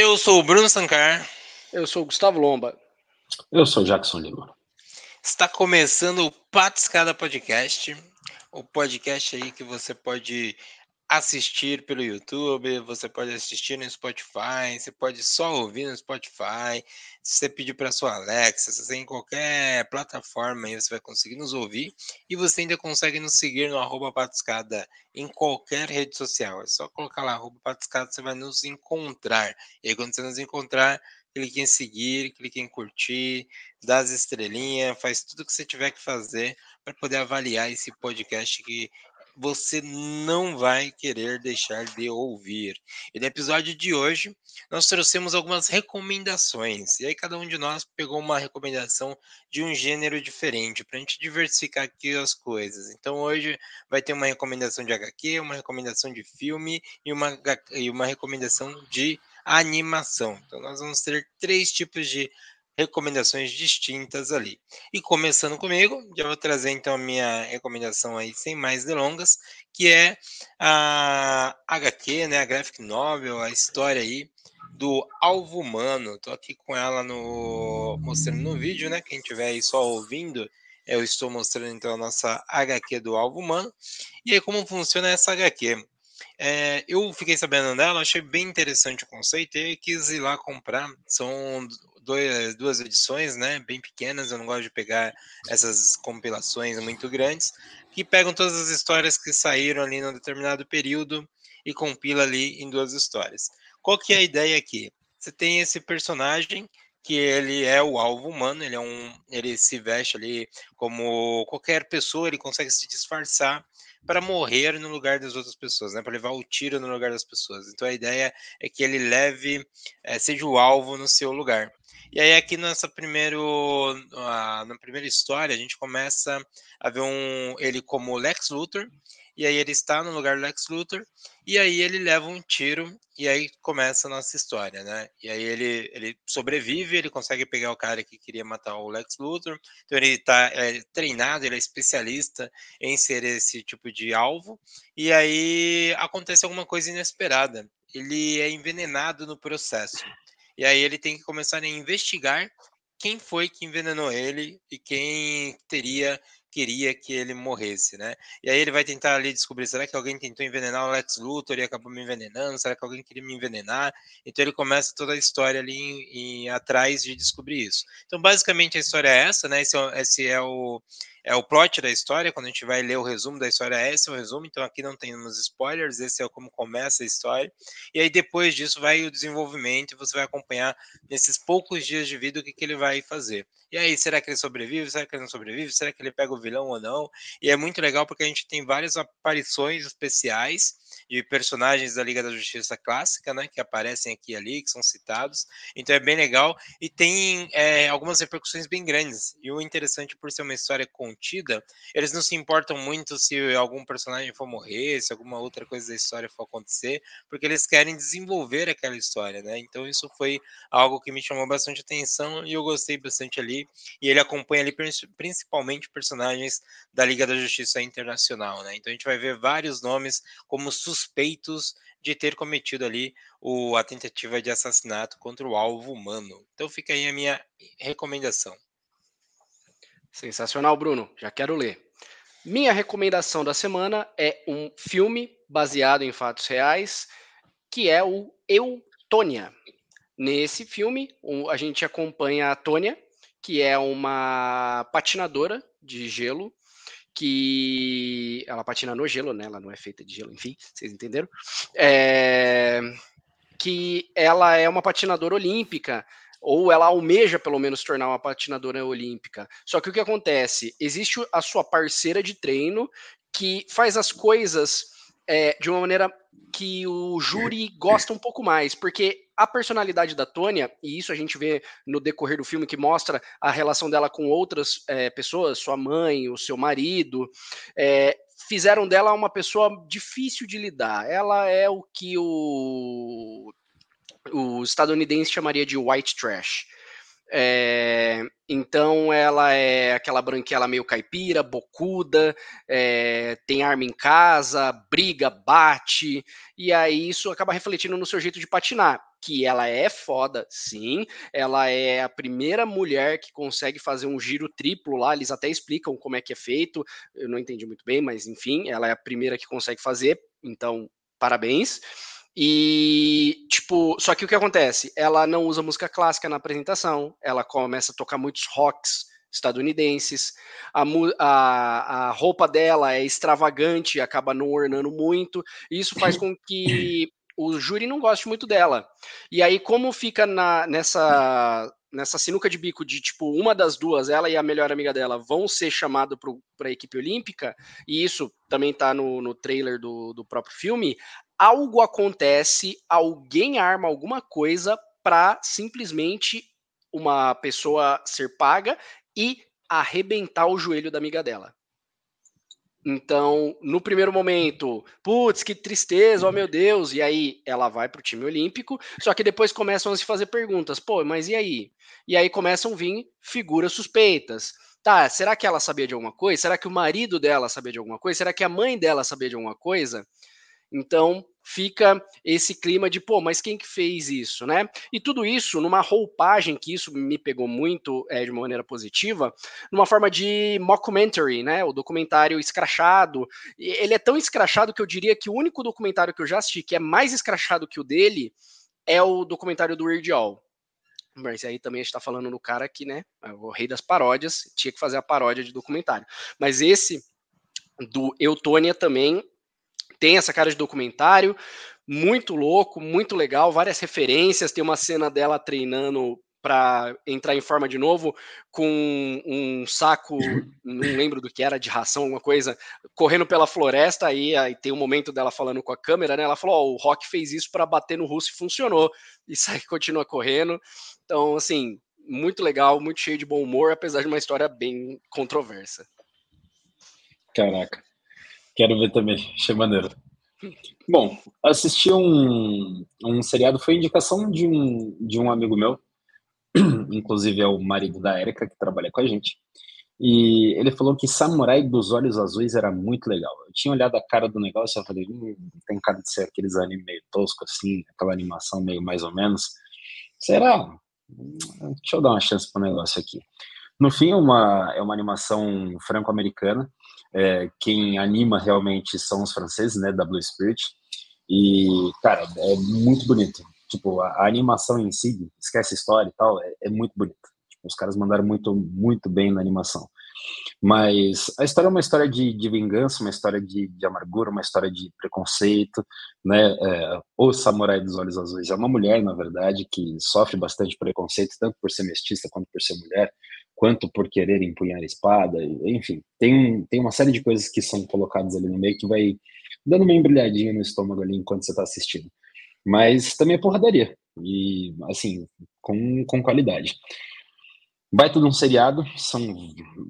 Eu sou o Bruno Sancar. Eu sou o Gustavo Lomba. Eu sou o Jackson Lima. Está começando o Patiscada Podcast, o podcast aí que você pode assistir pelo YouTube, você pode assistir no Spotify, você pode só ouvir no Spotify. Se você pedir para sua Alexa, você em qualquer plataforma aí você vai conseguir nos ouvir e você ainda consegue nos seguir no arroba patiscada em qualquer rede social. É só colocar lá arroba patiscada, você vai nos encontrar. E aí quando você nos encontrar, clique em seguir, clique em curtir, dá as estrelinhas, faz tudo que você tiver que fazer para poder avaliar esse podcast que você não vai querer deixar de ouvir. E no episódio de hoje, nós trouxemos algumas recomendações. E aí, cada um de nós pegou uma recomendação de um gênero diferente, para a gente diversificar aqui as coisas. Então, hoje vai ter uma recomendação de HQ, uma recomendação de filme e uma, e uma recomendação de animação. Então, nós vamos ter três tipos de recomendações distintas ali. E começando comigo, já vou trazer então a minha recomendação aí sem mais delongas, que é a HQ, né, a graphic novel, a história aí do Alvo Humano. Tô aqui com ela no mostrando no vídeo, né? Quem tiver aí só ouvindo, eu estou mostrando então a nossa HQ do Alvo Humano. E aí como funciona essa HQ? É, eu fiquei sabendo dela, achei bem interessante o conceito e quis ir lá comprar. São dois, duas edições, né, bem pequenas. Eu não gosto de pegar essas compilações muito grandes, que pegam todas as histórias que saíram ali num determinado período e compila ali em duas histórias. Qual que é a ideia aqui? Você tem esse personagem que ele é o alvo humano, ele é um, ele se veste ali como qualquer pessoa, ele consegue se disfarçar para morrer no lugar das outras pessoas, né? Para levar o tiro no lugar das pessoas. Então a ideia é que ele leve, é, seja o alvo no seu lugar. E aí aqui nessa primeiro, uh, na primeira história a gente começa a ver um ele como Lex Luthor e aí ele está no lugar do Lex Luthor, e aí ele leva um tiro, e aí começa a nossa história, né? E aí ele, ele sobrevive, ele consegue pegar o cara que queria matar o Lex Luthor, então ele está é, treinado, ele é especialista em ser esse tipo de alvo, e aí acontece alguma coisa inesperada. Ele é envenenado no processo. E aí ele tem que começar a investigar quem foi que envenenou ele e quem teria queria que ele morresse, né? E aí ele vai tentar ali descobrir, será que alguém tentou envenenar o Lex Luthor e acabou me envenenando? Será que alguém queria me envenenar? Então ele começa toda a história ali em, em, atrás de descobrir isso. Então basicamente a história é essa, né? Esse é, esse é o é o plot da história, quando a gente vai ler o resumo da história, esse é o resumo, então aqui não temos spoilers, esse é como começa a história, e aí depois disso vai o desenvolvimento, e você vai acompanhar nesses poucos dias de vida o que, que ele vai fazer. E aí, será que ele sobrevive? Será que ele não sobrevive? Será que ele pega o vilão ou não? E é muito legal porque a gente tem várias aparições especiais de personagens da Liga da Justiça clássica, né, que aparecem aqui e ali, que são citados. Então é bem legal e tem é, algumas repercussões bem grandes. E o interessante por ser uma história contida, eles não se importam muito se algum personagem for morrer, se alguma outra coisa da história for acontecer, porque eles querem desenvolver aquela história, né? Então isso foi algo que me chamou bastante atenção e eu gostei bastante ali. E ele acompanha ali principalmente personagens da Liga da Justiça Internacional, né? Então a gente vai ver vários nomes como suspeitos de ter cometido ali o, a tentativa de assassinato contra o alvo humano. Então fica aí a minha recomendação. Sensacional, Bruno. Já quero ler. Minha recomendação da semana é um filme baseado em fatos reais, que é o Eutônia. Nesse filme, a gente acompanha a Tônia, que é uma patinadora de gelo que ela patina no gelo, né? Ela não é feita de gelo, enfim, vocês entenderam? É... Que ela é uma patinadora olímpica, ou ela almeja pelo menos tornar uma patinadora olímpica. Só que o que acontece? Existe a sua parceira de treino que faz as coisas é, de uma maneira que o júri gosta um pouco mais, porque a personalidade da Tônia, e isso a gente vê no decorrer do filme que mostra a relação dela com outras é, pessoas, sua mãe, o seu marido, é, fizeram dela uma pessoa difícil de lidar. Ela é o que o, o estadunidense chamaria de white trash. É, então ela é aquela branquela meio caipira, bocuda, é, tem arma em casa, briga, bate, e aí isso acaba refletindo no seu jeito de patinar. Que ela é foda, sim. Ela é a primeira mulher que consegue fazer um giro triplo lá. Eles até explicam como é que é feito. Eu não entendi muito bem, mas enfim, ela é a primeira que consegue fazer. Então, parabéns. E, tipo, só que o que acontece? Ela não usa música clássica na apresentação, ela começa a tocar muitos rocks estadunidenses, a, a, a roupa dela é extravagante, acaba não ornando muito, e isso faz com que o júri não goste muito dela. E aí, como fica na, nessa nessa sinuca de bico de tipo uma das duas, ela e a melhor amiga dela, vão ser chamados para a equipe olímpica, e isso também está no, no trailer do, do próprio filme, algo acontece, alguém arma alguma coisa para simplesmente uma pessoa ser paga e arrebentar o joelho da amiga dela. Então, no primeiro momento, putz, que tristeza, oh meu Deus, e aí ela vai para o time olímpico, só que depois começam a se fazer perguntas, pô, mas e aí? E aí começam a vir figuras suspeitas. Tá, será que ela sabia de alguma coisa? Será que o marido dela sabia de alguma coisa? Será que a mãe dela sabia de alguma coisa? Então fica esse clima de, pô, mas quem que fez isso, né? E tudo isso numa roupagem que isso me pegou muito é, de uma maneira positiva, numa forma de mockumentary, né? O documentário escrachado. Ele é tão escrachado que eu diria que o único documentário que eu já assisti que é mais escrachado que o dele é o documentário do Weird Al. Mas aí também a gente tá falando do cara que, né, é o rei das paródias, tinha que fazer a paródia de documentário. Mas esse do Eutônia também tem essa cara de documentário, muito louco, muito legal, várias referências. Tem uma cena dela treinando para entrar em forma de novo com um saco, não lembro do que era, de ração, alguma coisa, correndo pela floresta. Aí, aí tem um momento dela falando com a câmera, né? Ela falou: oh, o Rock fez isso para bater no russo e funcionou. E sai continua correndo. Então, assim, muito legal, muito cheio de bom humor, apesar de uma história bem controversa. Caraca. Quero ver também, achei maneiro. Bom, assisti um, um seriado, foi indicação de um, de um amigo meu, inclusive é o marido da Erika, que trabalha com a gente. E ele falou que Samurai dos Olhos Azuis era muito legal. Eu tinha olhado a cara do negócio e falei, hum, tem cara de ser aqueles animes meio tosco assim, aquela animação meio mais ou menos. Será? Deixa eu dar uma chance pro negócio aqui. No fim, é uma, é uma animação franco-americana é, quem anima realmente são os franceses, né, da Blue Spirit. E, cara, é muito bonito. Tipo, a, a animação em si, esquece a história e tal, é, é muito bonita. Tipo, os caras mandaram muito, muito bem na animação. Mas a história é uma história de, de vingança, uma história de, de, amargura, uma história de preconceito, né? É, o Samurai dos Olhos Azuis é uma mulher, na verdade, que sofre bastante preconceito, tanto por ser mestiça quanto por ser mulher quanto por querer empunhar a espada, enfim, tem, tem uma série de coisas que são colocadas ali no meio que vai dando uma embrulhadinha no estômago ali enquanto você está assistindo. Mas também é porradaria, e assim, com, com qualidade. Baita de um seriado, são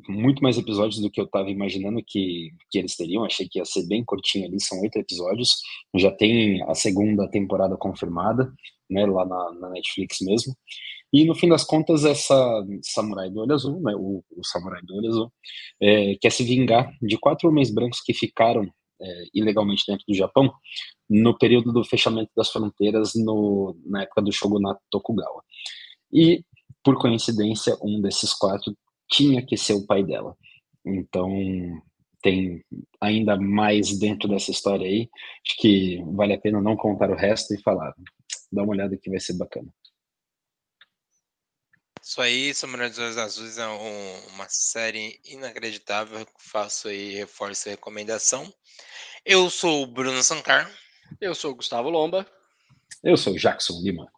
muito mais episódios do que eu estava imaginando que, que eles teriam. Achei que ia ser bem curtinho ali, são oito episódios. Já tem a segunda temporada confirmada, né, lá na, na Netflix mesmo. E no fim das contas, essa samurai do olho azul, né, o, o samurai do olho azul, é, quer se vingar de quatro homens brancos que ficaram é, ilegalmente dentro do Japão no período do fechamento das fronteiras no, na época do shogunato Tokugawa. E, por coincidência, um desses quatro tinha que ser o pai dela. Então, tem ainda mais dentro dessa história aí. Acho que vale a pena não contar o resto e falar. Dá uma olhada que vai ser bacana. Isso aí, Samurai dos Olhos Azuis é um, uma série inacreditável. Faço aí, reforço a recomendação. Eu sou o Bruno Sancar. Eu sou o Gustavo Lomba. Eu sou o Jackson Lima.